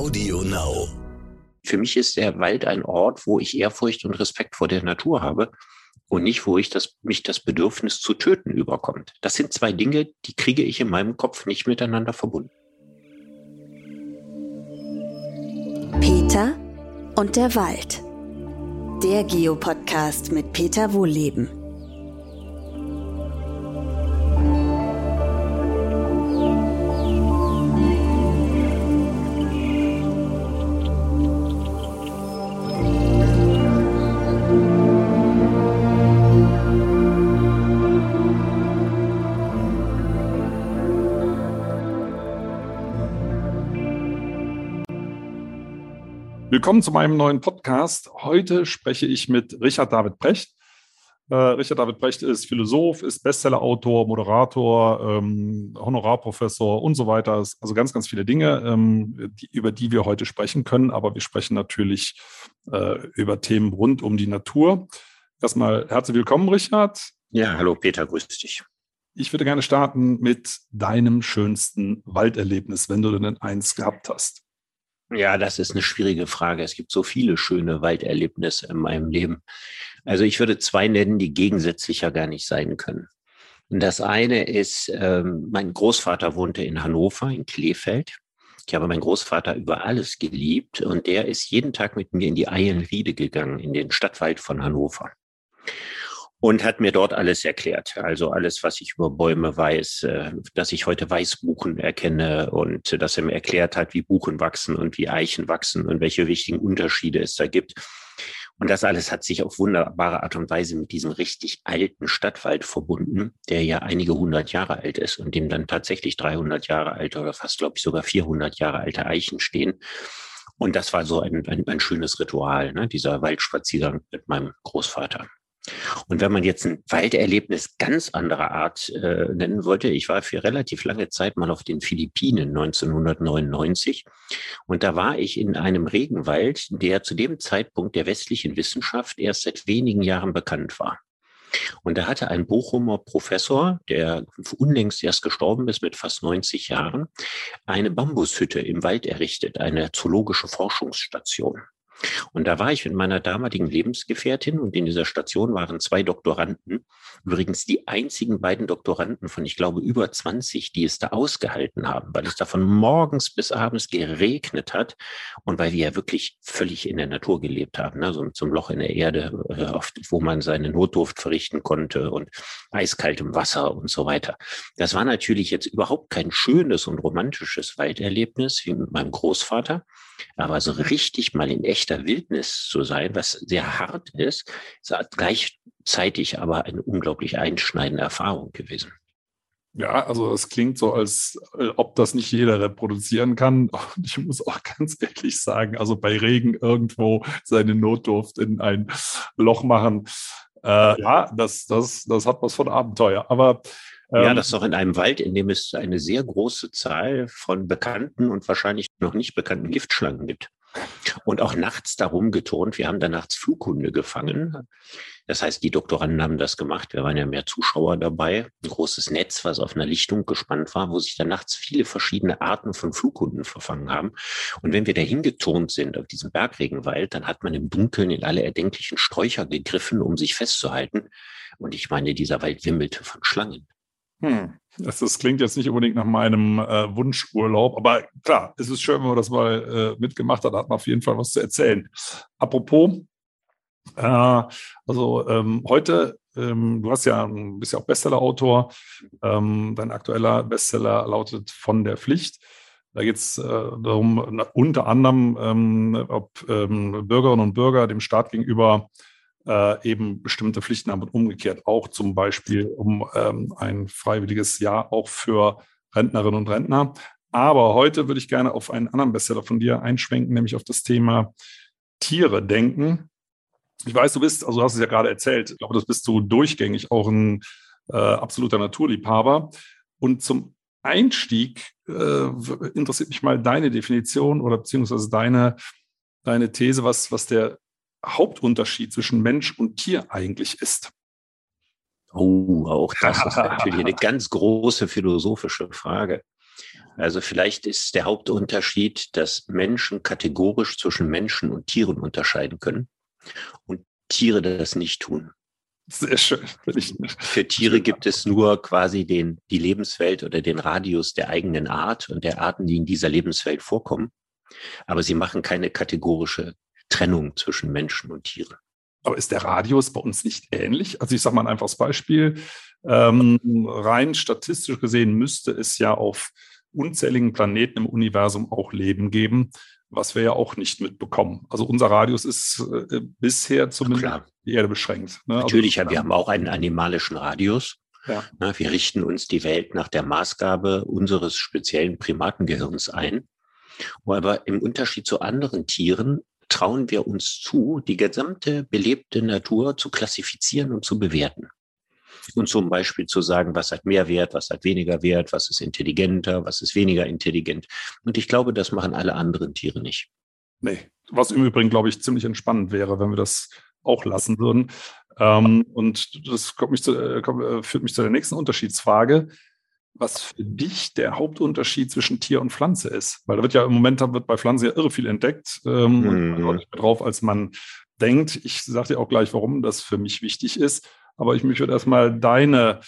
Audio Now. Für mich ist der Wald ein Ort, wo ich Ehrfurcht und Respekt vor der Natur habe und nicht, wo ich das, mich das Bedürfnis zu töten überkommt. Das sind zwei Dinge, die kriege ich in meinem Kopf nicht miteinander verbunden. Peter und der Wald. Der Geopodcast mit Peter Wohlleben. Willkommen zu meinem neuen Podcast. Heute spreche ich mit Richard David Brecht. Äh, Richard David Brecht ist Philosoph, ist Bestsellerautor, Moderator, ähm, Honorarprofessor und so weiter. Also ganz, ganz viele Dinge, ähm, die, über die wir heute sprechen können. Aber wir sprechen natürlich äh, über Themen rund um die Natur. Erstmal herzlich willkommen, Richard. Ja, hallo Peter, grüß dich. Ich würde gerne starten mit deinem schönsten Walderlebnis, wenn du denn eins gehabt hast. Ja, das ist eine schwierige Frage. Es gibt so viele schöne Walderlebnisse in meinem Leben. Also ich würde zwei nennen, die gegensätzlicher gar nicht sein können. Und das eine ist, ähm, mein Großvater wohnte in Hannover, in Kleefeld. Ich habe meinen Großvater über alles geliebt und der ist jeden Tag mit mir in die Eilenriede gegangen, in den Stadtwald von Hannover und hat mir dort alles erklärt. Also alles, was ich über Bäume weiß, äh, dass ich heute Weißbuchen erkenne und dass er mir erklärt hat, wie Buchen wachsen und wie Eichen wachsen und welche wichtigen Unterschiede es da gibt. Und das alles hat sich auf wunderbare Art und Weise mit diesem richtig alten Stadtwald verbunden, der ja einige hundert Jahre alt ist und dem dann tatsächlich 300 Jahre alte oder fast, glaube ich, sogar 400 Jahre alte Eichen stehen. Und das war so ein, ein, ein schönes Ritual, ne? dieser Waldspaziergang mit meinem Großvater. Und wenn man jetzt ein Walderlebnis ganz anderer Art äh, nennen wollte, ich war für relativ lange Zeit mal auf den Philippinen 1999 und da war ich in einem Regenwald, der zu dem Zeitpunkt der westlichen Wissenschaft erst seit wenigen Jahren bekannt war. Und da hatte ein Bochumer Professor, der unlängst erst gestorben ist mit fast 90 Jahren, eine Bambushütte im Wald errichtet, eine zoologische Forschungsstation. Und da war ich mit meiner damaligen Lebensgefährtin und in dieser Station waren zwei Doktoranden. Übrigens die einzigen beiden Doktoranden von, ich glaube, über 20, die es da ausgehalten haben, weil es da von morgens bis abends geregnet hat und weil wir ja wirklich völlig in der Natur gelebt haben, ne? so zum Loch in der Erde, äh, wo man seine Notdurft verrichten konnte und eiskaltem Wasser und so weiter. Das war natürlich jetzt überhaupt kein schönes und romantisches Walderlebnis wie mit meinem Großvater, aber so richtig mal in echter Wildnis zu sein, was sehr hart ist, ist gleichzeitig aber eine unglaublich einschneidende Erfahrung gewesen. Ja, also es klingt so, als äh, ob das nicht jeder reproduzieren kann. Und ich muss auch ganz ehrlich sagen, also bei Regen irgendwo seine Notdurft in ein Loch machen, äh, ja, das, das, das hat was von Abenteuer. Aber ja, ähm, das ist doch in einem Wald, in dem es eine sehr große Zahl von bekannten und wahrscheinlich noch nicht bekannten Giftschlangen gibt. Und auch nachts darum geturnt. Wir haben da nachts Flughunde gefangen. Das heißt, die Doktoranden haben das gemacht. Wir waren ja mehr Zuschauer dabei. Ein großes Netz, was auf einer Lichtung gespannt war, wo sich da nachts viele verschiedene Arten von Flughunden verfangen haben. Und wenn wir da hingeturnt sind auf diesem Bergregenwald, dann hat man im Dunkeln in alle erdenklichen Sträucher gegriffen, um sich festzuhalten. Und ich meine, dieser Wald wimmelte von Schlangen. Hm. Das, das, klingt jetzt nicht unbedingt nach meinem äh, Wunschurlaub, aber klar, es ist schön, wenn man das mal äh, mitgemacht hat, da hat man auf jeden Fall was zu erzählen. Apropos, äh, also ähm, heute, ähm, du hast ja, bist ja auch Bestseller-Autor, ähm, dein aktueller Bestseller lautet Von der Pflicht. Da geht es äh, darum, unter anderem, ähm, ob ähm, Bürgerinnen und Bürger dem Staat gegenüber äh, eben bestimmte Pflichten haben und umgekehrt auch zum Beispiel um ähm, ein freiwilliges Jahr auch für Rentnerinnen und Rentner. Aber heute würde ich gerne auf einen anderen Bestseller von dir einschwenken, nämlich auf das Thema Tiere denken. Ich weiß, du bist, also du hast es ja gerade erzählt, ich glaube, das bist du durchgängig auch ein äh, absoluter Naturliebhaber. Und zum Einstieg äh, interessiert mich mal deine Definition oder beziehungsweise deine, deine These, was, was der Hauptunterschied zwischen Mensch und Tier eigentlich ist. Oh, auch das ist natürlich eine ganz große philosophische Frage. Also vielleicht ist der Hauptunterschied, dass Menschen kategorisch zwischen Menschen und Tieren unterscheiden können und Tiere das nicht tun. Sehr schön. Für Tiere gibt es nur quasi den, die Lebenswelt oder den Radius der eigenen Art und der Arten, die in dieser Lebenswelt vorkommen. Aber sie machen keine kategorische Trennung zwischen Menschen und Tieren. Aber ist der Radius bei uns nicht ähnlich? Also ich sage mal ein einfaches Beispiel. Ähm, rein statistisch gesehen müsste es ja auf unzähligen Planeten im Universum auch Leben geben, was wir ja auch nicht mitbekommen. Also unser Radius ist äh, bisher zumindest die Erde beschränkt. Ne? Also Natürlich, also, wir haben auch einen animalischen Radius. Ja. Na, wir richten uns die Welt nach der Maßgabe unseres speziellen Primatengehirns ein. Aber im Unterschied zu anderen Tieren trauen wir uns zu, die gesamte belebte Natur zu klassifizieren und zu bewerten. Und zum Beispiel zu sagen, was hat mehr Wert, was hat weniger Wert, was ist intelligenter, was ist weniger intelligent. Und ich glaube, das machen alle anderen Tiere nicht. Nee, was im Übrigen, glaube ich, ziemlich entspannend wäre, wenn wir das auch lassen würden. Ähm, und das mich zu, äh, äh, führt mich zu der nächsten Unterschiedsfrage was für dich der Hauptunterschied zwischen Tier und Pflanze ist. Weil da wird ja im Moment wird bei Pflanzen ja irre viel entdeckt ähm, mhm. und man drauf, als man denkt. Ich sage dir auch gleich, warum das für mich wichtig ist. Aber ich mich würde erstmal deine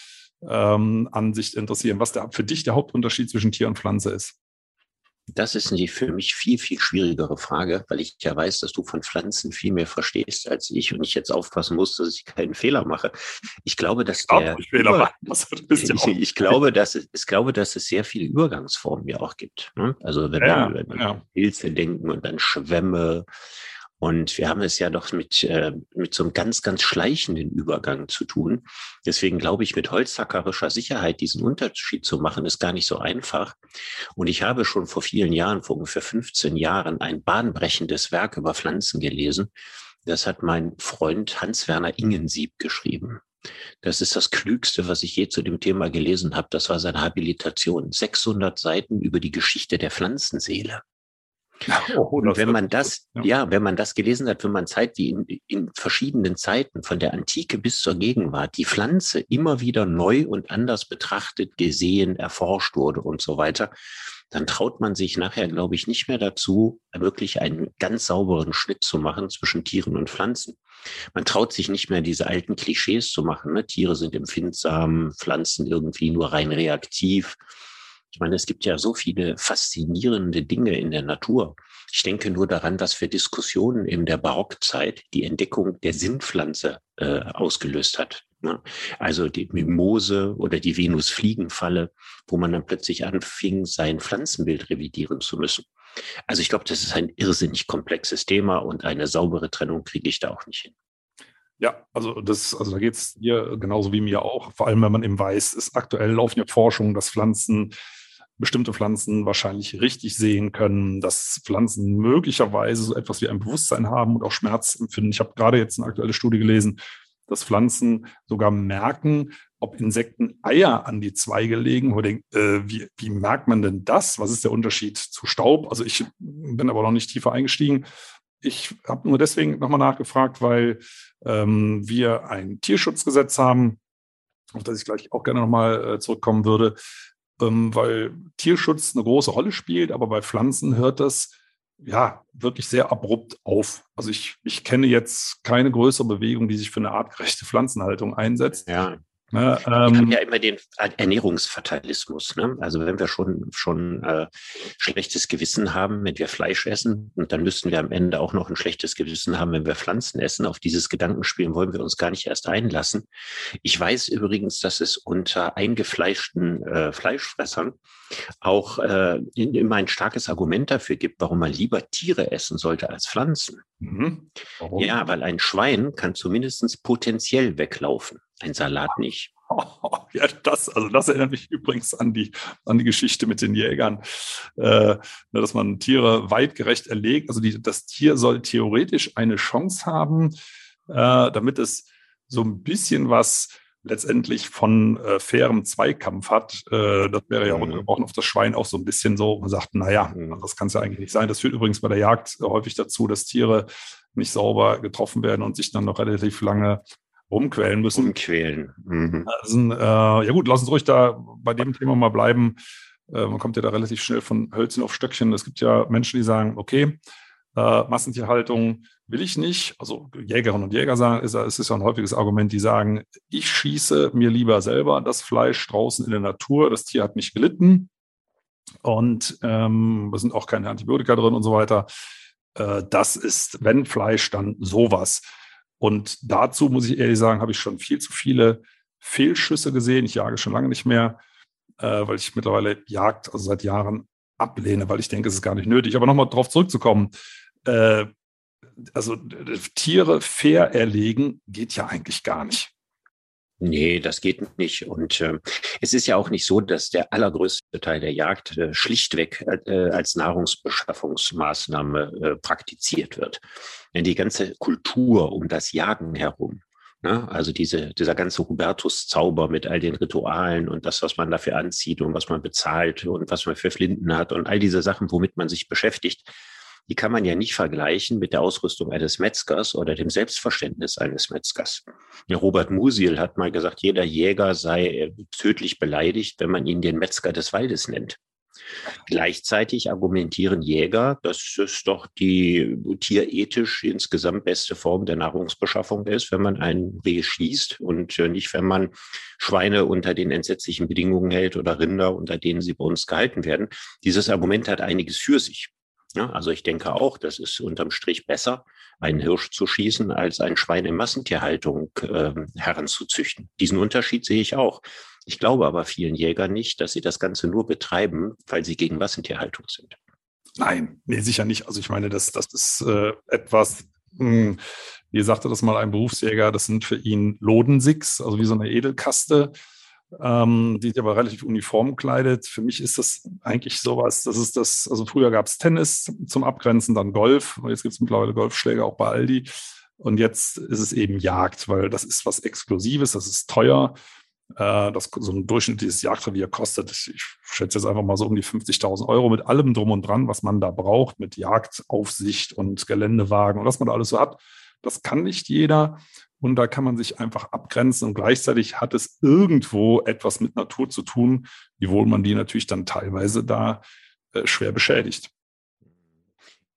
ähm, Ansicht interessieren, was der, für dich der Hauptunterschied zwischen Tier und Pflanze ist. Das ist die für mich viel, viel schwierigere Frage, weil ich ja weiß, dass du von Pflanzen viel mehr verstehst als ich und ich jetzt aufpassen muss, dass ich keinen Fehler mache. Ich glaube, dass der, ich, Fehler ich, ich, glaube, dass es, ich glaube, dass es sehr viele Übergangsformen ja auch gibt. Ne? Also wenn ja, wir über ja. Pilze denken und dann Schwämme und wir haben es ja doch mit, äh, mit so einem ganz, ganz schleichenden Übergang zu tun. Deswegen glaube ich, mit holzhackerischer Sicherheit diesen Unterschied zu machen, ist gar nicht so einfach. Und ich habe schon vor vielen Jahren, vor ungefähr 15 Jahren, ein bahnbrechendes Werk über Pflanzen gelesen. Das hat mein Freund Hans-Werner Ingensieb geschrieben. Das ist das Klügste, was ich je zu dem Thema gelesen habe. Das war seine Habilitation. 600 Seiten über die Geschichte der Pflanzenseele. Oh, und wenn man das, ja. ja. wenn man das gelesen hat, wenn man Zeit wie in, in verschiedenen Zeiten, von der Antike bis zur Gegenwart, die Pflanze immer wieder neu und anders betrachtet, gesehen, erforscht wurde und so weiter, dann traut man sich nachher, glaube ich, nicht mehr dazu, wirklich einen ganz sauberen Schnitt zu machen zwischen Tieren und Pflanzen. Man traut sich nicht mehr, diese alten Klischees zu machen. Ne? Tiere sind empfindsam, Pflanzen irgendwie nur rein reaktiv. Ich meine, es gibt ja so viele faszinierende Dinge in der Natur. Ich denke nur daran, was für Diskussionen in der Barockzeit die Entdeckung der Sinnpflanze äh, ausgelöst hat. Ne? Also die Mimose oder die Venusfliegenfalle, wo man dann plötzlich anfing, sein Pflanzenbild revidieren zu müssen. Also ich glaube, das ist ein irrsinnig komplexes Thema und eine saubere Trennung kriege ich da auch nicht hin. Ja, also das, also da geht es dir genauso wie mir auch. Vor allem, wenn man eben weiß, ist aktuell laufen ja Forschungen, dass Pflanzen bestimmte Pflanzen wahrscheinlich richtig sehen können, dass Pflanzen möglicherweise so etwas wie ein Bewusstsein haben und auch Schmerz empfinden. Ich habe gerade jetzt eine aktuelle Studie gelesen, dass Pflanzen sogar merken, ob Insekten Eier an die Zweige legen. Wo denkt, äh, wie, wie merkt man denn das? Was ist der Unterschied zu Staub? Also ich bin aber noch nicht tiefer eingestiegen. Ich habe nur deswegen nochmal nachgefragt, weil ähm, wir ein Tierschutzgesetz haben, auf das ich gleich auch gerne nochmal äh, zurückkommen würde, ähm, weil Tierschutz eine große Rolle spielt, aber bei Pflanzen hört das ja wirklich sehr abrupt auf. Also ich, ich kenne jetzt keine größere Bewegung, die sich für eine artgerechte Pflanzenhaltung einsetzt. Ja. Ne, ähm, wir haben ja immer den Ernährungsfatalismus. Ne? Also wenn wir schon schon äh, schlechtes Gewissen haben, wenn wir Fleisch essen, und dann müssten wir am Ende auch noch ein schlechtes Gewissen haben, wenn wir Pflanzen essen. Auf dieses Gedankenspielen wollen wir uns gar nicht erst einlassen. Ich weiß übrigens, dass es unter eingefleischten äh, Fleischfressern auch äh, immer ein starkes Argument dafür gibt, warum man lieber Tiere essen sollte als Pflanzen. Mhm. Ja, weil ein Schwein kann zumindest potenziell weglaufen, ein Salat nicht. Ja, das, also das erinnert mich übrigens an die, an die Geschichte mit den Jägern, äh, dass man Tiere weitgerecht erlegt. Also die, das Tier soll theoretisch eine Chance haben, äh, damit es so ein bisschen was letztendlich von äh, fairem Zweikampf hat. Äh, das wäre ja mhm. auf das Schwein auch so ein bisschen so. Man sagt, naja, mhm. das kann es ja eigentlich nicht sein. Das führt übrigens bei der Jagd häufig dazu, dass Tiere nicht sauber getroffen werden und sich dann noch relativ lange rumquälen müssen. Umquälen. Mhm. Also, äh, ja gut, lass uns ruhig da bei dem Thema mal bleiben. Äh, man kommt ja da relativ schnell von Hölzchen auf Stöckchen. Es gibt ja Menschen, die sagen, okay, äh, Massentierhaltung will ich nicht. Also Jägerinnen und Jäger sagen, ist, es ist ja ein häufiges Argument, die sagen, ich schieße mir lieber selber das Fleisch draußen in der Natur. Das Tier hat nicht gelitten und ähm, da sind auch keine Antibiotika drin und so weiter. Äh, das ist, wenn Fleisch, dann sowas. Und dazu muss ich ehrlich sagen, habe ich schon viel zu viele Fehlschüsse gesehen. Ich jage schon lange nicht mehr, äh, weil ich mittlerweile Jagd, also seit Jahren ablehne, weil ich denke, es ist gar nicht nötig. Aber nochmal darauf zurückzukommen. Äh, also Tiere fair erlegen geht ja eigentlich gar nicht. Nee, das geht nicht. Und äh, es ist ja auch nicht so, dass der allergrößte Teil der Jagd äh, schlichtweg äh, als Nahrungsbeschaffungsmaßnahme äh, praktiziert wird. Denn die ganze Kultur um das Jagen herum, ne? also diese, dieser ganze Hubertus-Zauber mit all den Ritualen und das, was man dafür anzieht und was man bezahlt und was man für Flinten hat und all diese Sachen, womit man sich beschäftigt, die kann man ja nicht vergleichen mit der Ausrüstung eines Metzgers oder dem Selbstverständnis eines Metzgers. Robert Musil hat mal gesagt, jeder Jäger sei äh, tödlich beleidigt, wenn man ihn den Metzger des Waldes nennt. Gleichzeitig argumentieren Jäger, dass es doch die tierethisch insgesamt beste Form der Nahrungsbeschaffung ist, wenn man ein Reh schießt und äh, nicht, wenn man Schweine unter den entsetzlichen Bedingungen hält oder Rinder, unter denen sie bei uns gehalten werden. Dieses Argument hat einiges für sich. Ja, also ich denke auch, das ist unterm Strich besser, einen Hirsch zu schießen, als ein Schwein in Massentierhaltung äh, heranzuzüchten. Diesen Unterschied sehe ich auch. Ich glaube aber vielen Jägern nicht, dass sie das Ganze nur betreiben, weil sie gegen Massentierhaltung sind. Nein, nee, sicher nicht. Also ich meine, das, das ist äh, etwas, mh, hm, wie sagte das mal ein Berufsjäger, das sind für ihn Lodensicks, also wie so eine Edelkaste ähm, die sich aber relativ uniform kleidet. Für mich ist das eigentlich sowas, das ist das, also früher gab es Tennis zum Abgrenzen, dann Golf, jetzt gibt es mittlerweile Golfschläge auch bei Aldi. Und jetzt ist es eben Jagd, weil das ist was Exklusives, das ist teuer. Äh, das, so ein durchschnittliches Jagdrevier kostet, ich schätze jetzt einfach mal so um die 50.000 Euro mit allem drum und dran, was man da braucht, mit Jagdaufsicht und Geländewagen und was man da alles so hat. Das kann nicht jeder. Und da kann man sich einfach abgrenzen und gleichzeitig hat es irgendwo etwas mit Natur zu tun, wiewohl man die natürlich dann teilweise da äh, schwer beschädigt.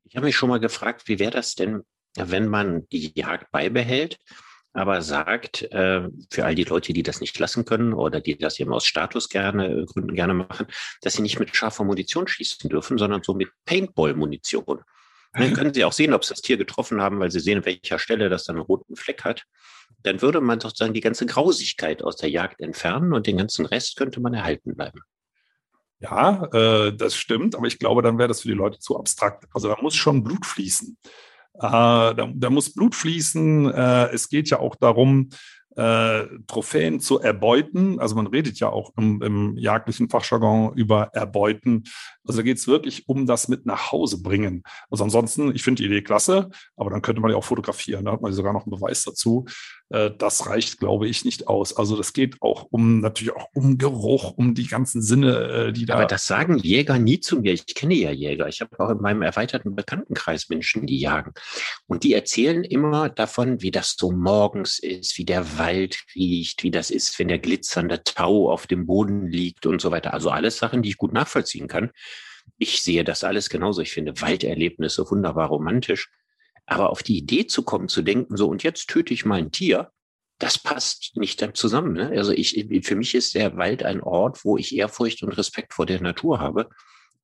Ich habe mich schon mal gefragt, wie wäre das denn, wenn man die Jagd beibehält, aber sagt, äh, für all die Leute, die das nicht lassen können oder die das eben aus Status gerne, Gründen gerne machen, dass sie nicht mit scharfer Munition schießen dürfen, sondern so mit Paintball-Munition. Dann können Sie auch sehen, ob Sie das Tier getroffen haben, weil Sie sehen, an welcher Stelle das dann einen roten Fleck hat. Dann würde man sozusagen die ganze Grausigkeit aus der Jagd entfernen und den ganzen Rest könnte man erhalten bleiben. Ja, äh, das stimmt, aber ich glaube, dann wäre das für die Leute zu abstrakt. Also da muss schon Blut fließen. Äh, da, da, muss Blut fließen. Äh, es geht ja auch darum, äh, Trophäen zu erbeuten. Also man redet ja auch im, im jagdlichen Fachjargon über Erbeuten. Also da geht es wirklich um das mit nach Hause bringen. Also ansonsten, ich finde die Idee klasse, aber dann könnte man ja auch fotografieren. Da hat man sogar noch einen Beweis dazu. Äh, das reicht, glaube ich, nicht aus. Also das geht auch um natürlich auch um Geruch, um die ganzen Sinne, äh, die da. Aber das sagen Jäger nie zu mir. Ich kenne ja Jäger. Ich habe auch in meinem erweiterten Bekanntenkreis Menschen, die jagen. Und die erzählen immer davon, wie das so morgens ist, wie der Wald riecht, wie das ist, wenn der glitzernde Tau auf dem Boden liegt und so weiter. Also alles Sachen, die ich gut nachvollziehen kann. Ich sehe das alles genauso. Ich finde Walderlebnisse wunderbar romantisch. Aber auf die Idee zu kommen, zu denken, so, und jetzt töte ich mal ein Tier, das passt nicht zusammen. Ne? Also ich, für mich ist der Wald ein Ort, wo ich Ehrfurcht und Respekt vor der Natur habe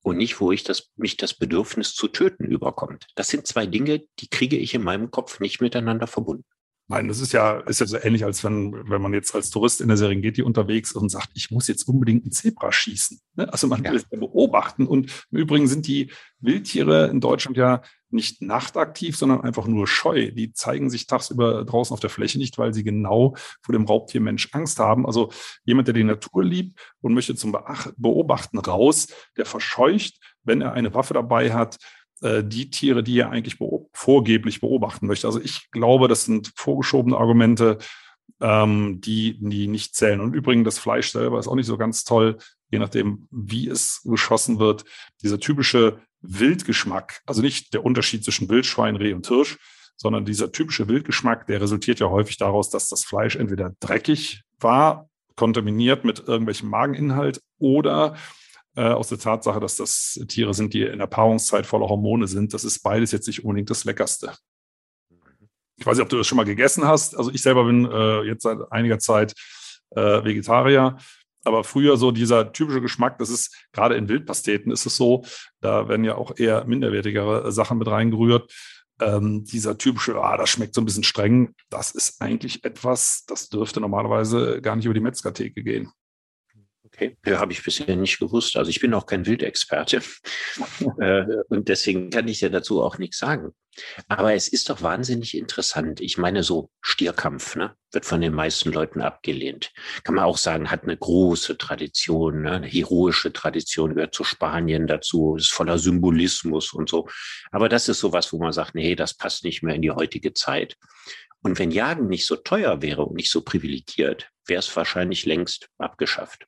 und nicht, wo ich das, mich das Bedürfnis zu töten überkommt. Das sind zwei Dinge, die kriege ich in meinem Kopf nicht miteinander verbunden. Nein, das ist ja, ist ja so ähnlich, als wenn, wenn man jetzt als Tourist in der Serengeti unterwegs ist und sagt, ich muss jetzt unbedingt einen Zebra schießen. Ne? Also man will es ja beobachten. Und im Übrigen sind die Wildtiere in Deutschland ja nicht nachtaktiv, sondern einfach nur scheu. Die zeigen sich tagsüber draußen auf der Fläche nicht, weil sie genau vor dem Raubtiermensch Angst haben. Also jemand, der die Natur liebt und möchte zum Beobachten raus, der verscheucht, wenn er eine Waffe dabei hat, äh, die Tiere, die er eigentlich beob vorgeblich beobachten möchte. Also ich glaube, das sind vorgeschobene Argumente, ähm, die, die nicht zählen. Und übrigens, das Fleisch selber ist auch nicht so ganz toll, je nachdem, wie es geschossen wird. Dieser typische Wildgeschmack, also nicht der Unterschied zwischen Wildschwein, Reh und Hirsch, sondern dieser typische Wildgeschmack, der resultiert ja häufig daraus, dass das Fleisch entweder dreckig war, kontaminiert mit irgendwelchem Mageninhalt oder äh, aus der Tatsache, dass das Tiere sind, die in der Paarungszeit voller Hormone sind. Das ist beides jetzt nicht unbedingt das Leckerste. Ich weiß nicht, ob du das schon mal gegessen hast. Also ich selber bin äh, jetzt seit einiger Zeit äh, Vegetarier. Aber früher so dieser typische Geschmack, das ist gerade in Wildpasteten ist es so, da werden ja auch eher minderwertigere Sachen mit reingerührt. Ähm, dieser typische, ah, das schmeckt so ein bisschen streng, das ist eigentlich etwas, das dürfte normalerweise gar nicht über die Metzgertheke gehen. Okay, ja, habe ich bisher nicht gewusst. Also ich bin auch kein Wildexperte äh, und deswegen kann ich ja dazu auch nichts sagen. Aber es ist doch wahnsinnig interessant. Ich meine, so Stierkampf ne, wird von den meisten Leuten abgelehnt. Kann man auch sagen, hat eine große Tradition, ne, eine heroische Tradition, gehört zu Spanien dazu, ist voller Symbolismus und so. Aber das ist sowas, wo man sagt, nee, das passt nicht mehr in die heutige Zeit. Und wenn Jagen nicht so teuer wäre und nicht so privilegiert, wäre es wahrscheinlich längst abgeschafft.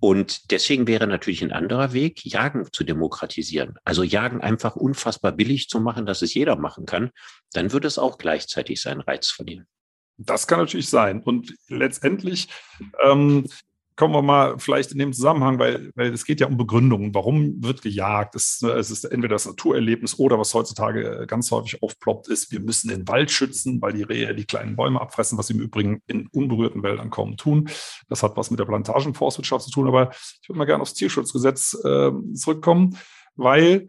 Und deswegen wäre natürlich ein anderer Weg, Jagen zu demokratisieren. Also Jagen einfach unfassbar billig zu machen, dass es jeder machen kann. Dann würde es auch gleichzeitig seinen Reiz verlieren. Das kann natürlich sein. Und letztendlich ähm, kommen wir mal vielleicht in dem Zusammenhang, weil, weil es geht ja um Begründungen. Warum wird gejagt? Es, ne, es ist entweder das Naturerlebnis oder was heutzutage ganz häufig aufploppt, ist, wir müssen den Wald schützen, weil die Rehe die kleinen Bäume abfressen, was sie im Übrigen in unberührten Wäldern kaum tun. Das hat was mit der Plantagenforstwirtschaft zu tun. Aber ich würde mal gerne aufs Tierschutzgesetz äh, zurückkommen, weil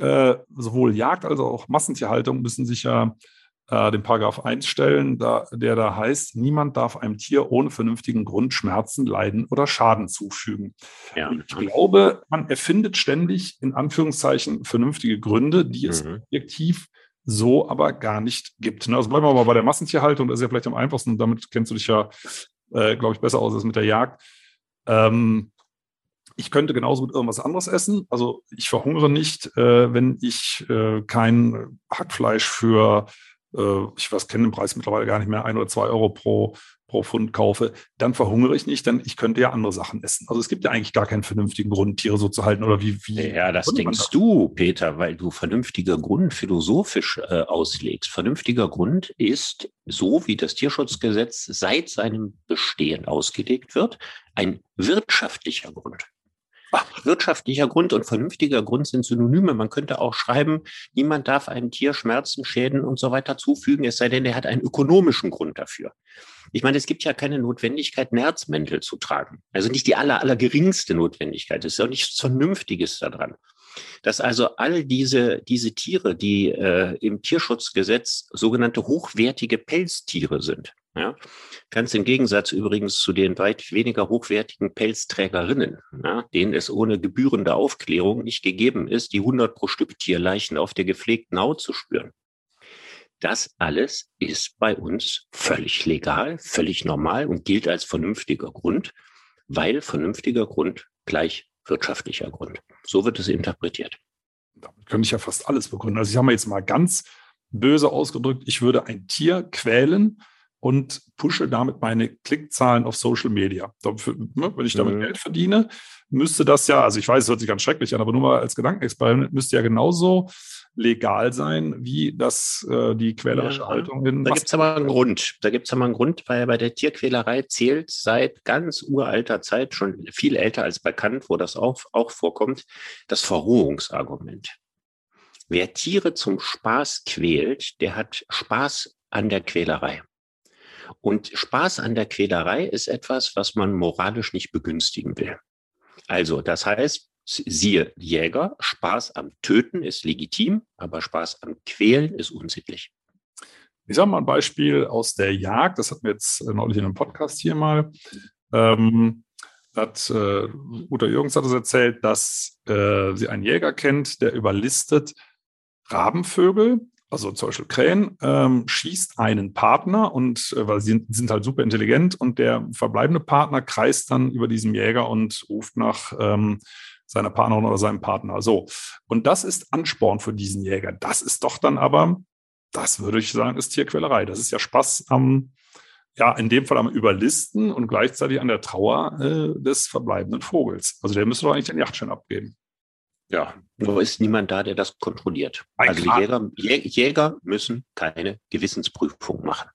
äh, sowohl Jagd als auch Massentierhaltung müssen sich ja äh, den Paragraph 1 stellen, da, der da heißt, niemand darf einem Tier ohne vernünftigen Grund Schmerzen, Leiden oder Schaden zufügen. Ja. Ich glaube, man erfindet ständig in Anführungszeichen vernünftige Gründe, die es mhm. objektiv so aber gar nicht gibt. Ne, also bleiben wir mal bei der Massentierhaltung, das ist ja vielleicht am einfachsten, damit kennst du dich ja, äh, glaube ich, besser aus als mit der Jagd. Ähm, ich könnte genauso mit irgendwas anderes essen. Also ich verhungere nicht, äh, wenn ich äh, kein Hackfleisch für äh, ich weiß, kenne den Preis mittlerweile gar nicht mehr, ein oder zwei Euro pro, pro Pfund kaufe, dann verhungere ich nicht, denn ich könnte ja andere Sachen essen. Also es gibt ja eigentlich gar keinen vernünftigen Grund, Tiere so zu halten oder wie. wie ja, das denkst das? du, Peter, weil du vernünftiger Grund philosophisch äh, auslegst. Vernünftiger Grund ist, so wie das Tierschutzgesetz seit seinem Bestehen ausgelegt wird, ein wirtschaftlicher Grund. Wirtschaftlicher Grund und vernünftiger Grund sind Synonyme. Man könnte auch schreiben, niemand darf einem Tier Schmerzen, Schäden und so weiter zufügen, es sei denn, er hat einen ökonomischen Grund dafür. Ich meine, es gibt ja keine Notwendigkeit, Nerzmäntel zu tragen. Also nicht die aller, aller geringste Notwendigkeit. Es ist auch nichts Vernünftiges daran dass also all diese, diese Tiere, die äh, im Tierschutzgesetz sogenannte hochwertige Pelztiere sind, ja, ganz im Gegensatz übrigens zu den weit weniger hochwertigen Pelzträgerinnen, ja, denen es ohne gebührende Aufklärung nicht gegeben ist, die 100 pro Stück Tierleichen auf der gepflegten Haut zu spüren. Das alles ist bei uns völlig legal, völlig normal und gilt als vernünftiger Grund, weil vernünftiger Grund gleich wirtschaftlicher Grund. So wird es interpretiert. Damit könnte ich ja fast alles begründen. Also ich habe mir jetzt mal ganz böse ausgedrückt, ich würde ein Tier quälen und pushe damit meine Klickzahlen auf Social Media. Ne, wenn ich damit mhm. Geld verdiene, müsste das ja, also ich weiß, es hört sich ganz schrecklich an, aber nur mal als Gedankenexperiment, müsste ja genauso legal sein, wie das äh, die quälerische ja, Haltung in. Da gibt es aber einen Grund. Da gibt es aber einen Grund, weil bei der Tierquälerei zählt seit ganz uralter Zeit, schon viel älter als bekannt, wo das auch, auch vorkommt, das Verrohungsargument. Wer Tiere zum Spaß quält, der hat Spaß an der Quälerei. Und Spaß an der Quälerei ist etwas, was man moralisch nicht begünstigen will. Also, das heißt, siehe Jäger, Spaß am Töten ist legitim, aber Spaß am Quälen ist unsittlich. Ich sage mal ein Beispiel aus der Jagd, das hatten wir jetzt neulich in einem Podcast hier mal. Ähm, hat äh, Uta Jürgens hat es erzählt, dass äh, sie einen Jäger kennt, der überlistet Rabenvögel also zum Beispiel Krähen, ähm, schießt einen Partner und äh, weil sie sind halt super intelligent und der verbleibende Partner kreist dann über diesem Jäger und ruft nach ähm, seiner Partnerin oder seinem Partner. So. Und das ist Ansporn für diesen Jäger. Das ist doch dann aber, das würde ich sagen, ist Tierquälerei. Das ist ja Spaß am, ja, in dem Fall am Überlisten und gleichzeitig an der Trauer äh, des verbleibenden Vogels. Also der müsste doch eigentlich den Yachtschein abgeben. Ja, nur ist niemand da, der das kontrolliert. Ein also Jäger, Jäger müssen keine Gewissensprüfung machen.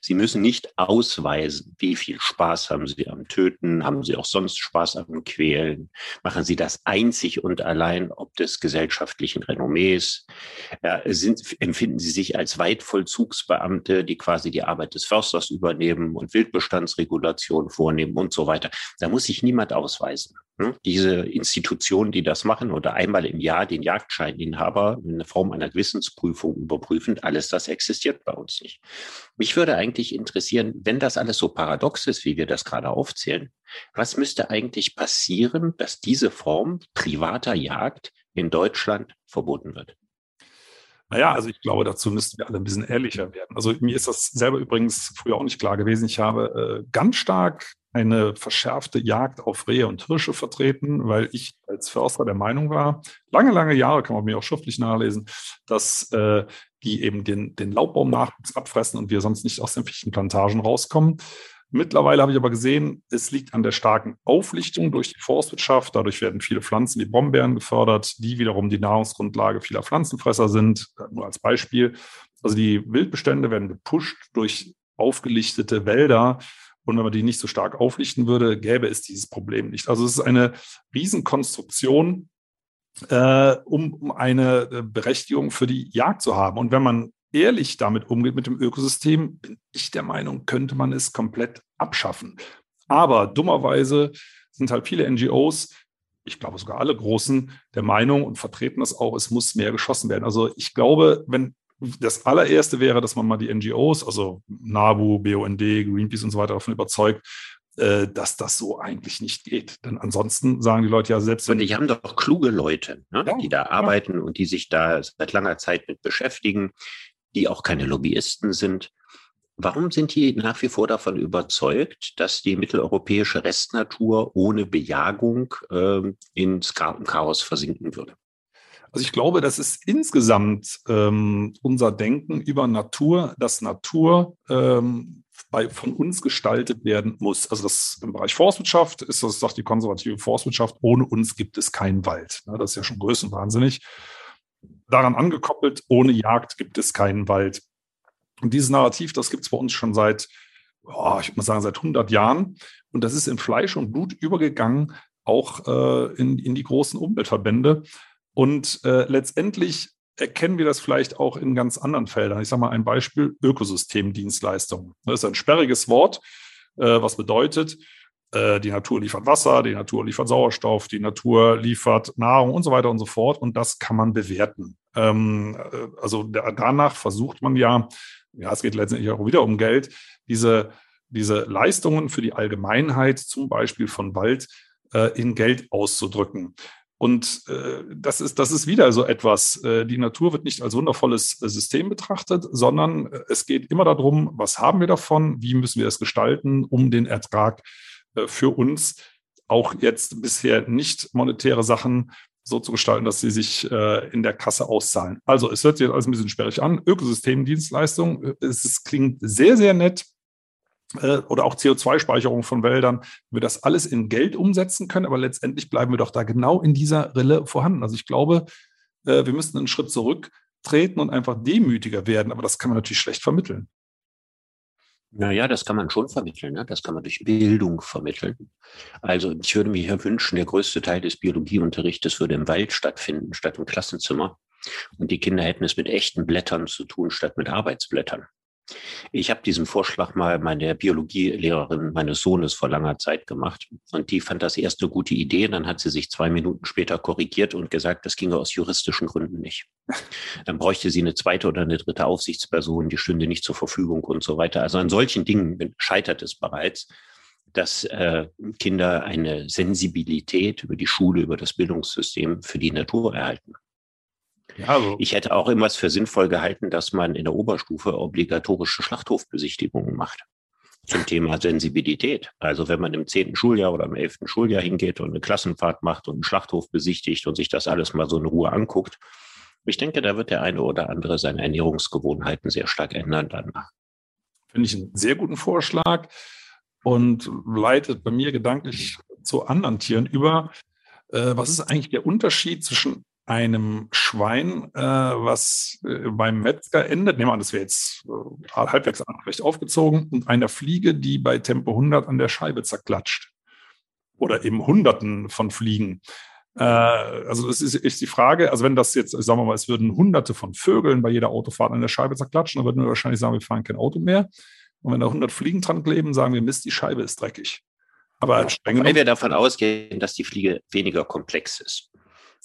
Sie müssen nicht ausweisen, wie viel Spaß haben Sie am Töten, haben Sie auch sonst Spaß am Quälen, machen Sie das einzig und allein ob des gesellschaftlichen Renommees, ja, sind, empfinden Sie sich als Weitvollzugsbeamte, die quasi die Arbeit des Försters übernehmen und Wildbestandsregulation vornehmen und so weiter. Da muss sich niemand ausweisen. Ne? Diese Institutionen, die das machen oder einmal im Jahr den Jagdscheininhaber in Form einer Gewissensprüfung überprüfen, alles das existiert bei uns nicht. Mich würde eigentlich interessieren, wenn das alles so paradox ist, wie wir das gerade aufzählen, was müsste eigentlich passieren, dass diese Form privater Jagd in Deutschland verboten wird? Naja, also ich glaube, dazu müssten wir alle ein bisschen ehrlicher werden. Also mir ist das selber übrigens früher auch nicht klar gewesen. Ich habe äh, ganz stark eine verschärfte Jagd auf Rehe und Hirsche vertreten, weil ich als Förster der Meinung war, lange, lange Jahre, kann man mir auch schriftlich nachlesen, dass äh, die eben den, den Laubbaunnachwuchs abfressen und wir sonst nicht aus den Fichtenplantagen rauskommen. Mittlerweile habe ich aber gesehen, es liegt an der starken Auflichtung durch die Forstwirtschaft. Dadurch werden viele Pflanzen wie Brombeeren gefördert, die wiederum die Nahrungsgrundlage vieler Pflanzenfresser sind. Nur als Beispiel. Also die Wildbestände werden gepusht durch aufgelichtete Wälder, und wenn man die nicht so stark auflichten würde, gäbe es dieses Problem nicht. Also es ist eine Riesenkonstruktion, äh, um, um eine äh, Berechtigung für die Jagd zu haben. Und wenn man ehrlich damit umgeht mit dem Ökosystem, bin ich der Meinung, könnte man es komplett abschaffen. Aber dummerweise sind halt viele NGOs, ich glaube sogar alle großen, der Meinung und vertreten das auch, es muss mehr geschossen werden. Also ich glaube, wenn das allererste wäre, dass man mal die NGOs, also NABU, BUND, Greenpeace und so weiter davon überzeugt, äh, dass das so eigentlich nicht geht. Denn ansonsten sagen die Leute ja selbst. Und die haben doch kluge Leute, ne, ja, die da arbeiten und die sich da seit langer Zeit mit beschäftigen, die auch keine Lobbyisten sind. Warum sind die nach wie vor davon überzeugt, dass die mitteleuropäische Restnatur ohne Bejagung äh, ins Chaos versinken würde? Also ich glaube, das ist insgesamt ähm, unser Denken über Natur, dass Natur ähm, bei, von uns gestaltet werden muss. Also das im Bereich Forstwirtschaft ist das, sagt die konservative Forstwirtschaft, ohne uns gibt es keinen Wald. Das ist ja schon größenwahnsinnig. Daran angekoppelt, ohne Jagd gibt es keinen Wald. Und dieses Narrativ, das gibt es bei uns schon seit, oh, ich mal sagen, seit 100 Jahren. Und das ist in Fleisch und Blut übergegangen, auch äh, in, in die großen Umweltverbände. Und äh, letztendlich erkennen wir das vielleicht auch in ganz anderen Feldern. Ich sage mal ein Beispiel, Ökosystemdienstleistungen. Das ist ein sperriges Wort, äh, was bedeutet, äh, die Natur liefert Wasser, die Natur liefert Sauerstoff, die Natur liefert Nahrung und so weiter und so fort. Und das kann man bewerten. Ähm, äh, also da, danach versucht man ja, ja, es geht letztendlich auch wieder um Geld, diese, diese Leistungen für die Allgemeinheit, zum Beispiel von Wald, äh, in Geld auszudrücken. Und äh, das, ist, das ist wieder so etwas. Äh, die Natur wird nicht als wundervolles äh, System betrachtet, sondern äh, es geht immer darum, was haben wir davon, wie müssen wir es gestalten, um den Ertrag äh, für uns auch jetzt bisher nicht monetäre Sachen so zu gestalten, dass sie sich äh, in der Kasse auszahlen. Also es hört sich alles ein bisschen sperrig an. Ökosystemdienstleistung, es, es klingt sehr, sehr nett äh, oder auch CO2-Speicherung von Wäldern, wir das alles in Geld umsetzen können, aber letztendlich bleiben wir doch da genau in dieser Rille vorhanden. Also ich glaube, äh, wir müssen einen Schritt zurücktreten und einfach demütiger werden, aber das kann man natürlich schlecht vermitteln. Naja, das kann man schon vermitteln. Ne? Das kann man durch Bildung vermitteln. Also ich würde mir hier wünschen, der größte Teil des Biologieunterrichtes würde im Wald stattfinden, statt im Klassenzimmer. Und die Kinder hätten es mit echten Blättern zu tun, statt mit Arbeitsblättern. Ich habe diesen Vorschlag mal meiner Biologielehrerin meines Sohnes vor langer Zeit gemacht und die fand das erst eine gute Idee. Dann hat sie sich zwei Minuten später korrigiert und gesagt, das ginge aus juristischen Gründen nicht. Dann bräuchte sie eine zweite oder eine dritte Aufsichtsperson, die stünde nicht zur Verfügung und so weiter. Also an solchen Dingen scheitert es bereits, dass äh, Kinder eine Sensibilität über die Schule, über das Bildungssystem für die Natur erhalten. Also. Ich hätte auch immer für sinnvoll gehalten, dass man in der Oberstufe obligatorische Schlachthofbesichtigungen macht zum Thema Sensibilität. Also wenn man im zehnten Schuljahr oder im elften Schuljahr hingeht und eine Klassenfahrt macht und einen Schlachthof besichtigt und sich das alles mal so in Ruhe anguckt, ich denke, da wird der eine oder andere seine Ernährungsgewohnheiten sehr stark ändern danach. Finde ich einen sehr guten Vorschlag und leitet bei mir gedanklich zu anderen Tieren über. Äh, was ist eigentlich der Unterschied zwischen einem Schwein, äh, was äh, beim Metzger endet. Nehmen wir an, das wäre jetzt äh, halbwegs recht aufgezogen und einer Fliege, die bei Tempo 100 an der Scheibe zerklatscht. Oder eben Hunderten von Fliegen. Äh, also es ist, ist die Frage, also wenn das jetzt, sagen wir mal, es würden Hunderte von Vögeln bei jeder Autofahrt an der Scheibe zerklatschen, dann würden wir wahrscheinlich sagen, wir fahren kein Auto mehr. Und wenn da 100 Fliegen dran kleben, sagen wir, Mist, die Scheibe ist dreckig. Aber ja, weil wir davon ausgehen, dass die Fliege weniger komplex ist.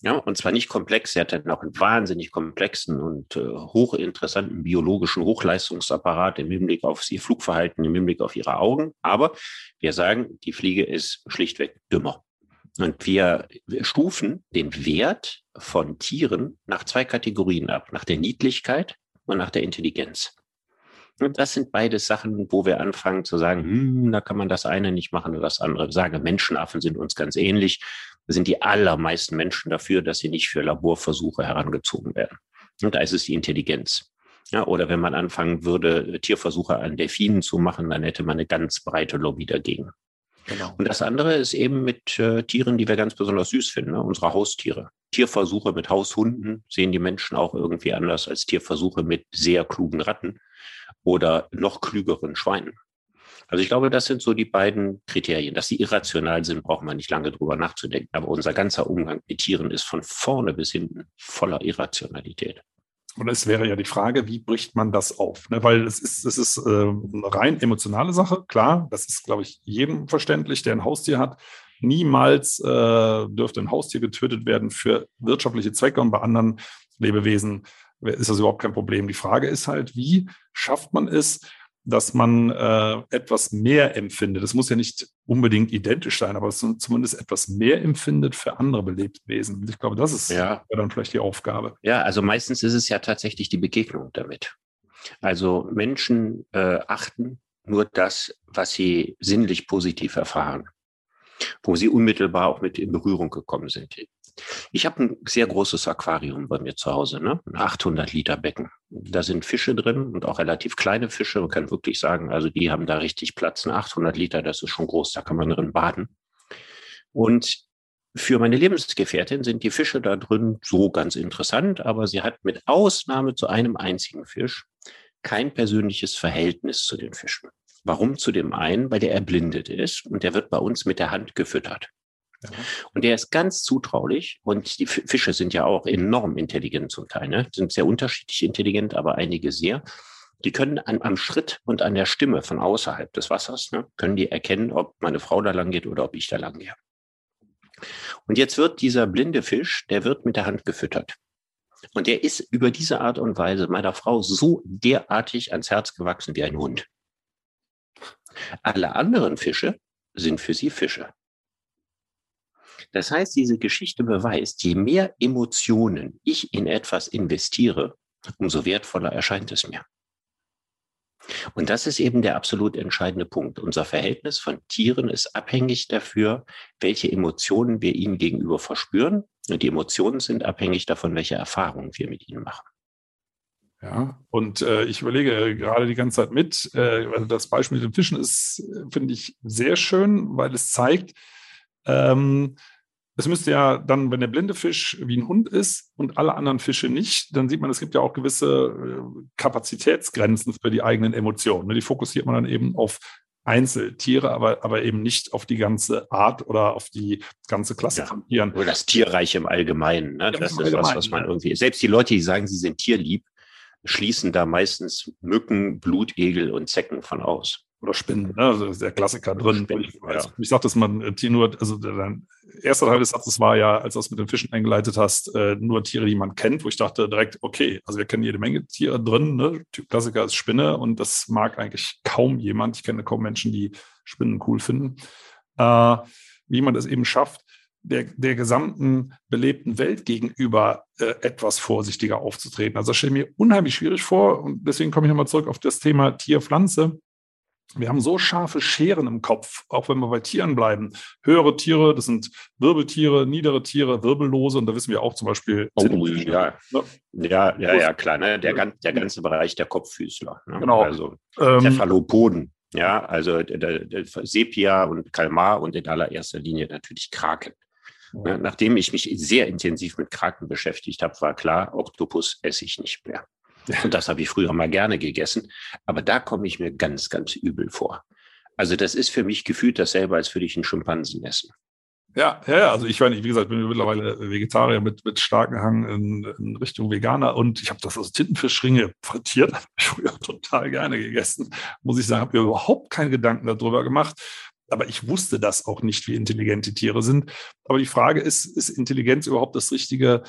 Ja, und zwar nicht komplex, sie hat dann auch einen wahnsinnig komplexen und äh, hochinteressanten biologischen Hochleistungsapparat im Hinblick auf ihr Flugverhalten, im Hinblick auf ihre Augen. Aber wir sagen, die Fliege ist schlichtweg dümmer. Und wir, stufen den Wert von Tieren nach zwei Kategorien ab, nach der Niedlichkeit und nach der Intelligenz. Und das sind beide Sachen, wo wir anfangen zu sagen, hm, da kann man das eine nicht machen oder das andere. Ich sage, Menschenaffen sind uns ganz ähnlich. Sind die allermeisten Menschen dafür, dass sie nicht für Laborversuche herangezogen werden. Und da ist es die Intelligenz. Ja, oder wenn man anfangen würde, Tierversuche an Delfinen zu machen, dann hätte man eine ganz breite Lobby dagegen. Genau. Und das andere ist eben mit äh, Tieren, die wir ganz besonders süß finden, ne? unsere Haustiere. Tierversuche mit Haushunden sehen die Menschen auch irgendwie anders als Tierversuche mit sehr klugen Ratten oder noch klügeren Schweinen. Also ich glaube, das sind so die beiden Kriterien. Dass sie irrational sind, brauchen wir nicht lange drüber nachzudenken. Aber unser ganzer Umgang mit Tieren ist von vorne bis hinten voller Irrationalität. Und es wäre ja die Frage, wie bricht man das auf? Ne? Weil es ist, es ist äh, eine rein emotionale Sache, klar, das ist, glaube ich, jedem verständlich, der ein Haustier hat. Niemals äh, dürfte ein Haustier getötet werden für wirtschaftliche Zwecke und bei anderen Lebewesen ist das überhaupt kein Problem. Die Frage ist halt, wie schafft man es, dass man äh, etwas mehr empfindet. Das muss ja nicht unbedingt identisch sein, aber zumindest etwas mehr empfindet für andere Belebtwesen. Ich glaube, das ist ja. dann vielleicht die Aufgabe. Ja, also meistens ist es ja tatsächlich die Begegnung damit. Also Menschen äh, achten nur das, was sie sinnlich positiv erfahren, wo sie unmittelbar auch mit in Berührung gekommen sind. Ich habe ein sehr großes Aquarium bei mir zu Hause, ne? ein 800 Liter Becken. Da sind Fische drin und auch relativ kleine Fische. Man kann wirklich sagen, also die haben da richtig Platz. Ein 800 Liter, das ist schon groß, da kann man drin baden. Und für meine Lebensgefährtin sind die Fische da drin so ganz interessant, aber sie hat mit Ausnahme zu einem einzigen Fisch kein persönliches Verhältnis zu den Fischen. Warum zu dem einen? Weil der erblindet ist und der wird bei uns mit der Hand gefüttert. Und der ist ganz zutraulich und die Fische sind ja auch enorm intelligent zum Teil, ne? sind sehr unterschiedlich intelligent, aber einige sehr. Die können an, am Schritt und an der Stimme von außerhalb des Wassers, ne, können die erkennen, ob meine Frau da lang geht oder ob ich da lang gehe. Und jetzt wird dieser blinde Fisch, der wird mit der Hand gefüttert. Und der ist über diese Art und Weise meiner Frau so derartig ans Herz gewachsen wie ein Hund. Alle anderen Fische sind für sie Fische. Das heißt, diese Geschichte beweist, je mehr Emotionen ich in etwas investiere, umso wertvoller erscheint es mir. Und das ist eben der absolut entscheidende Punkt. Unser Verhältnis von Tieren ist abhängig dafür, welche Emotionen wir ihnen gegenüber verspüren. Und die Emotionen sind abhängig davon, welche Erfahrungen wir mit ihnen machen. Ja, und äh, ich überlege gerade die ganze Zeit mit. Äh, das Beispiel mit den Fischen ist, äh, finde ich, sehr schön, weil es zeigt, ähm, es müsste ja dann, wenn der blinde Fisch wie ein Hund ist und alle anderen Fische nicht, dann sieht man, es gibt ja auch gewisse äh, Kapazitätsgrenzen für die eigenen Emotionen. Ne? Die fokussiert man dann eben auf Einzeltiere, aber, aber eben nicht auf die ganze Art oder auf die ganze Klasse ja. von Tieren. Oder das Tierreich im Allgemeinen. Ne? das ist was, was man irgendwie, selbst die Leute, die sagen, sie sind tierlieb, schließen da meistens Mücken, Blutegel und Zecken von aus oder Spinnen, ne? also der Klassiker drin. Spinnen, ich, ja. ich sag, dass man äh, nur, also dein erster Teil des Satzes war ja, als du das mit den Fischen eingeleitet hast, äh, nur Tiere, die man kennt, wo ich dachte direkt, okay, also wir kennen jede Menge Tiere drin, ne? Typ Klassiker ist Spinne und das mag eigentlich kaum jemand. Ich kenne kaum Menschen, die Spinnen cool finden. Äh, wie man das eben schafft, der, der gesamten belebten Welt gegenüber äh, etwas vorsichtiger aufzutreten. Also das stelle ich mir unheimlich schwierig vor und deswegen komme ich nochmal zurück auf das Thema Tier-Pflanze wir haben so scharfe Scheren im Kopf, auch wenn wir bei Tieren bleiben. Höhere Tiere, das sind Wirbeltiere, niedere Tiere, Wirbellose. Und da wissen wir auch zum Beispiel. Oh, ja. Ne? ja, ja, ja, klar. Ne? Der, der ganze Bereich der Kopffüßler. Ne? Genau. Also ähm, Cephalopoden. Ja, also der, der Sepia und Kalmar und in allererster Linie natürlich Kraken. Ja, nachdem ich mich sehr intensiv mit Kraken beschäftigt habe, war klar, Oktopus esse ich nicht mehr. Und das habe ich früher mal gerne gegessen. Aber da komme ich mir ganz, ganz übel vor. Also das ist für mich gefühlt dasselbe, als würde ich einen Schimpansen essen. Ja, ja, also ich meine, wie gesagt, bin mittlerweile Vegetarier mit, mit starkem Hang in, in Richtung Veganer und ich habe das aus Tintenfischringe frittiert, habe ich früher total gerne gegessen. Muss ich sagen, habe mir überhaupt keine Gedanken darüber gemacht. Aber ich wusste das auch nicht, wie intelligente Tiere sind. Aber die Frage ist, ist Intelligenz überhaupt das richtige,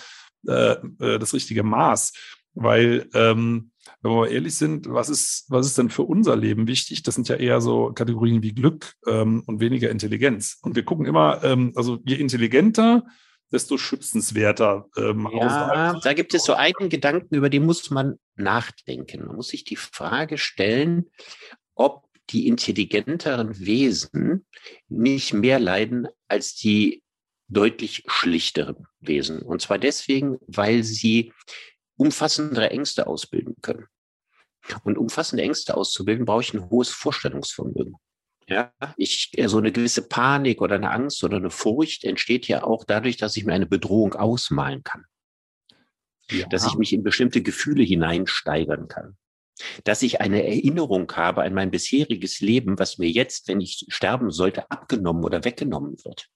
äh, äh das richtige Maß? Weil, ähm, wenn wir mal ehrlich sind, was ist, was ist denn für unser Leben wichtig? Das sind ja eher so Kategorien wie Glück ähm, und weniger Intelligenz. Und wir gucken immer, ähm, also je intelligenter, desto schützenswerter. Ähm, ja, da gibt es so einen Gedanken, über den muss man nachdenken. Man muss sich die Frage stellen, ob die intelligenteren Wesen nicht mehr leiden als die deutlich schlichteren Wesen. Und zwar deswegen, weil sie umfassendere Ängste ausbilden können. Und umfassende Ängste auszubilden, brauche ich ein hohes Vorstellungsvermögen. Ja, ich, so eine gewisse Panik oder eine Angst oder eine Furcht entsteht ja auch dadurch, dass ich mir eine Bedrohung ausmalen kann. Ja. Dass ich mich in bestimmte Gefühle hineinsteigern kann. Dass ich eine Erinnerung habe an mein bisheriges Leben, was mir jetzt, wenn ich sterben sollte, abgenommen oder weggenommen wird.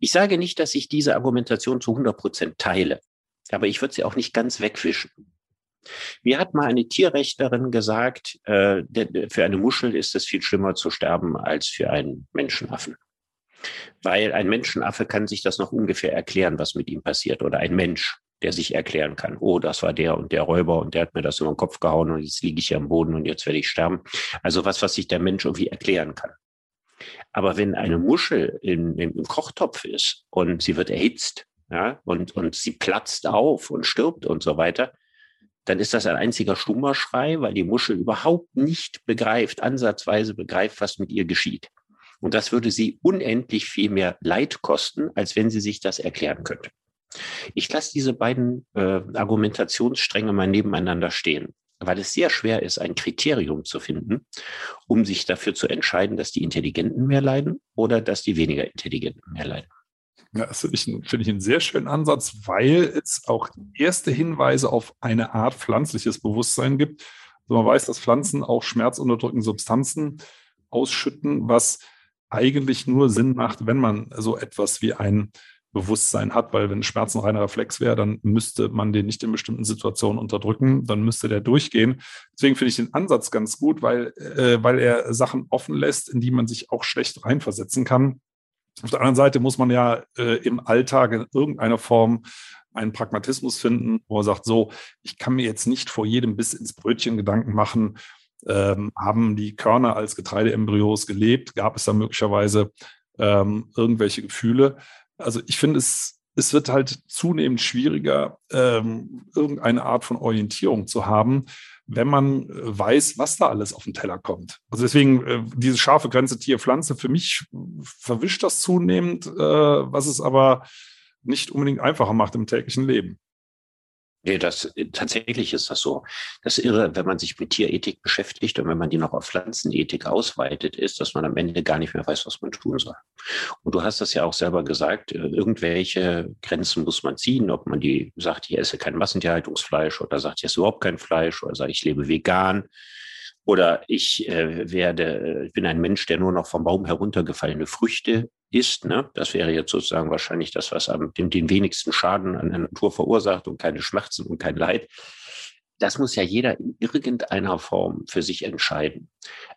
Ich sage nicht, dass ich diese Argumentation zu 100 Prozent teile aber ich würde sie auch nicht ganz wegwischen. Mir hat mal eine Tierrechtlerin gesagt, äh, für eine Muschel ist es viel schlimmer zu sterben als für einen Menschenaffen. Weil ein Menschenaffe kann sich das noch ungefähr erklären, was mit ihm passiert. Oder ein Mensch, der sich erklären kann, oh, das war der und der Räuber und der hat mir das über den Kopf gehauen und jetzt liege ich hier am Boden und jetzt werde ich sterben. Also was, was sich der Mensch irgendwie erklären kann. Aber wenn eine Muschel in, im Kochtopf ist und sie wird erhitzt ja, und, und sie platzt auf und stirbt und so weiter, dann ist das ein einziger stummer Schrei, weil die Muschel überhaupt nicht begreift, ansatzweise begreift, was mit ihr geschieht. Und das würde sie unendlich viel mehr Leid kosten, als wenn sie sich das erklären könnte. Ich lasse diese beiden äh, Argumentationsstränge mal nebeneinander stehen, weil es sehr schwer ist, ein Kriterium zu finden, um sich dafür zu entscheiden, dass die Intelligenten mehr leiden oder dass die weniger Intelligenten mehr leiden. Ja, das finde ich, find ich einen sehr schönen Ansatz, weil es auch erste Hinweise auf eine Art pflanzliches Bewusstsein gibt. Also man weiß, dass Pflanzen auch schmerzunterdrückende Substanzen ausschütten, was eigentlich nur Sinn macht, wenn man so etwas wie ein Bewusstsein hat, weil wenn Schmerzen ein reiner Reflex wäre, dann müsste man den nicht in bestimmten Situationen unterdrücken, dann müsste der durchgehen. Deswegen finde ich den Ansatz ganz gut, weil, äh, weil er Sachen offen lässt, in die man sich auch schlecht reinversetzen kann. Auf der anderen Seite muss man ja äh, im Alltag in irgendeiner Form einen Pragmatismus finden, wo er sagt, so, ich kann mir jetzt nicht vor jedem Biss ins Brötchen Gedanken machen, ähm, haben die Körner als Getreideembryos gelebt, gab es da möglicherweise ähm, irgendwelche Gefühle. Also ich finde es, es wird halt zunehmend schwieriger, ähm, irgendeine Art von Orientierung zu haben, wenn man äh, weiß, was da alles auf den Teller kommt. Also deswegen äh, diese scharfe Grenze Tier-Pflanze, für mich verwischt das zunehmend, äh, was es aber nicht unbedingt einfacher macht im täglichen Leben. Nee, das, tatsächlich ist das so. Das Irre, wenn man sich mit Tierethik beschäftigt und wenn man die noch auf Pflanzenethik ausweitet, ist, dass man am Ende gar nicht mehr weiß, was man tun soll. Und du hast das ja auch selber gesagt, äh, irgendwelche Grenzen muss man ziehen, ob man die sagt, ich esse kein Massentierhaltungsfleisch oder sagt, ich esse überhaupt kein Fleisch oder sagt, ich lebe vegan oder ich äh, werde, ich bin ein Mensch, der nur noch vom Baum heruntergefallene Früchte isst. Ne? Das wäre jetzt sozusagen wahrscheinlich das, was am, dem, den wenigsten Schaden an der Natur verursacht und keine Schmerzen und kein Leid. Das muss ja jeder in irgendeiner Form für sich entscheiden.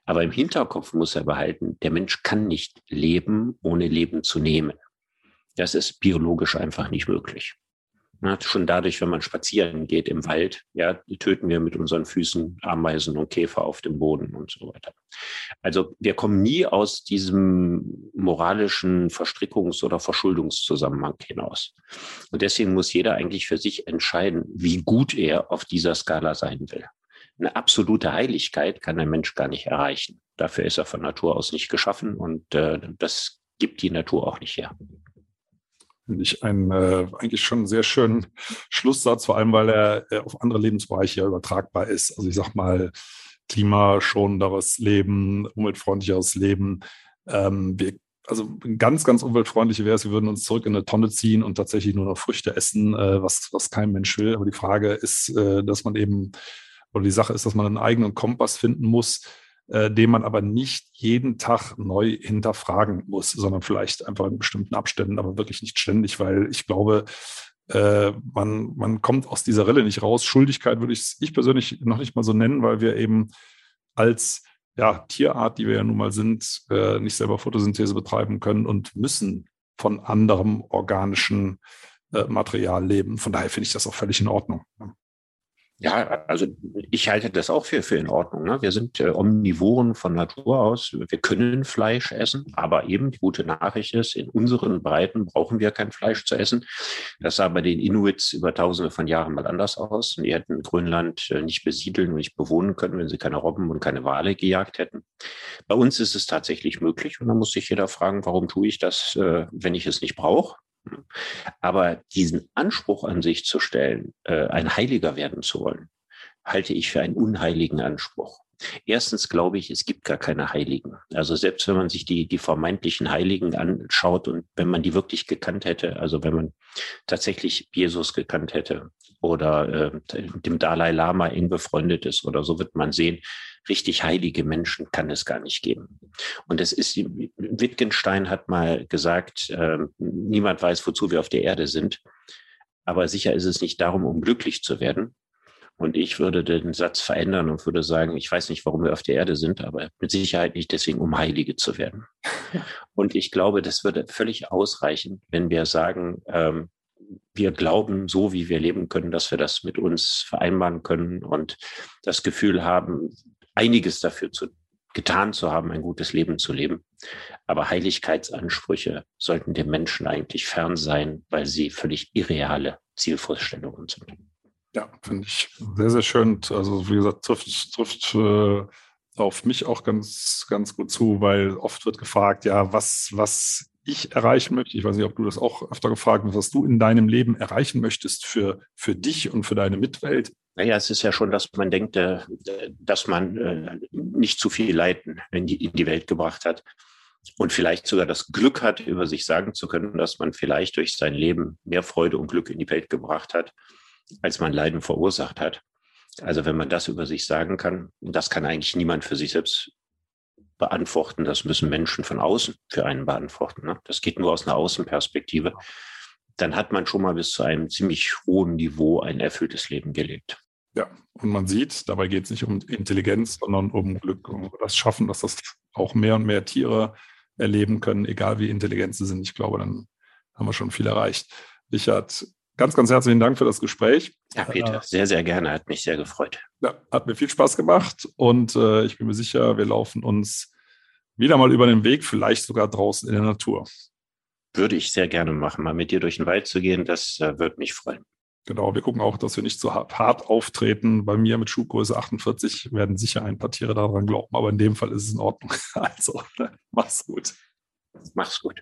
Aber im Hinterkopf muss er behalten, der Mensch kann nicht leben, ohne Leben zu nehmen. Das ist biologisch einfach nicht möglich. Na, schon dadurch, wenn man spazieren geht im Wald, ja, töten wir mit unseren Füßen Ameisen und Käfer auf dem Boden und so weiter. Also wir kommen nie aus diesem moralischen Verstrickungs- oder Verschuldungszusammenhang hinaus. Und deswegen muss jeder eigentlich für sich entscheiden, wie gut er auf dieser Skala sein will. Eine absolute Heiligkeit kann ein Mensch gar nicht erreichen. Dafür ist er von Natur aus nicht geschaffen und äh, das gibt die Natur auch nicht her. Finde ich einen äh, eigentlich schon sehr schönen Schlusssatz, vor allem weil er äh, auf andere Lebensbereiche ja übertragbar ist. Also ich sag mal, klimaschonenderes Leben, umweltfreundlicheres Leben. Ähm, wir also ganz, ganz umweltfreundlich wäre es, wir würden uns zurück in eine Tonne ziehen und tatsächlich nur noch Früchte essen, äh, was, was kein Mensch will. Aber die Frage ist, äh, dass man eben, oder die Sache ist, dass man einen eigenen Kompass finden muss, äh, den man aber nicht jeden Tag neu hinterfragen muss, sondern vielleicht einfach in bestimmten Abständen, aber wirklich nicht ständig, weil ich glaube, äh, man, man kommt aus dieser Rille nicht raus. Schuldigkeit würde ich, ich persönlich noch nicht mal so nennen, weil wir eben als ja, Tierart, die wir ja nun mal sind, äh, nicht selber Photosynthese betreiben können und müssen von anderem organischen äh, Material leben. Von daher finde ich das auch völlig in Ordnung. Ja, also ich halte das auch für, für in Ordnung. Ne? Wir sind äh, Omnivoren von Natur aus. Wir können Fleisch essen, aber eben die gute Nachricht ist, in unseren Breiten brauchen wir kein Fleisch zu essen. Das sah bei den Inuits über tausende von Jahren mal anders aus. Und die hätten Grönland äh, nicht besiedeln und nicht bewohnen können, wenn sie keine Robben und keine Wale gejagt hätten. Bei uns ist es tatsächlich möglich. Und da muss sich jeder fragen, warum tue ich das, äh, wenn ich es nicht brauche? Aber diesen Anspruch an sich zu stellen, äh, ein Heiliger werden zu wollen, halte ich für einen unheiligen Anspruch. Erstens glaube ich, es gibt gar keine Heiligen. Also selbst wenn man sich die, die vermeintlichen Heiligen anschaut und wenn man die wirklich gekannt hätte, also wenn man tatsächlich Jesus gekannt hätte oder äh, dem Dalai Lama eng befreundet ist oder so, wird man sehen, richtig heilige Menschen kann es gar nicht geben. Und es ist, Wittgenstein hat mal gesagt, äh, niemand weiß, wozu wir auf der Erde sind. Aber sicher ist es nicht darum, um glücklich zu werden. Und ich würde den Satz verändern und würde sagen, ich weiß nicht, warum wir auf der Erde sind, aber mit Sicherheit nicht deswegen, um Heilige zu werden. Und ich glaube, das würde völlig ausreichen, wenn wir sagen, ähm, wir glauben, so wie wir leben können, dass wir das mit uns vereinbaren können und das Gefühl haben, einiges dafür zu, getan zu haben, ein gutes Leben zu leben. Aber Heiligkeitsansprüche sollten dem Menschen eigentlich fern sein, weil sie völlig irreale Zielvorstellungen sind. Ja, finde ich sehr, sehr schön. Also wie gesagt, trifft, trifft äh, auf mich auch ganz, ganz gut zu, weil oft wird gefragt, ja, was, was ich erreichen möchte. Ich weiß nicht, ob du das auch öfter gefragt hast, was du in deinem Leben erreichen möchtest für, für dich und für deine Mitwelt. Naja, es ist ja schon, dass man denkt, äh, dass man äh, nicht zu viel Leiden in die, in die Welt gebracht hat und vielleicht sogar das Glück hat, über sich sagen zu können, dass man vielleicht durch sein Leben mehr Freude und Glück in die Welt gebracht hat, als man Leiden verursacht hat. Also wenn man das über sich sagen kann, das kann eigentlich niemand für sich selbst beantworten, das müssen Menschen von außen für einen beantworten. Ne? Das geht nur aus einer Außenperspektive. Dann hat man schon mal bis zu einem ziemlich hohen Niveau ein erfülltes Leben gelebt. Ja, und man sieht, dabei geht es nicht um Intelligenz, sondern um Glück, um das Schaffen, dass das auch mehr und mehr Tiere erleben können, egal wie intelligent sie sind. Ich glaube, dann haben wir schon viel erreicht. Richard, ganz, ganz herzlichen Dank für das Gespräch. Ja, Peter, äh, sehr, sehr gerne. Hat mich sehr gefreut. Ja, hat mir viel Spaß gemacht und äh, ich bin mir sicher, wir laufen uns wieder mal über den Weg, vielleicht sogar draußen in der Natur. Würde ich sehr gerne machen, mal mit dir durch den Wald zu gehen. Das äh, würde mich freuen. Genau, wir gucken auch, dass wir nicht so hart, hart, auftreten. Bei mir mit Schuhgröße 48 werden sicher ein paar Tiere daran glauben, aber in dem Fall ist es in Ordnung. Also, mach's gut. Mach's gut.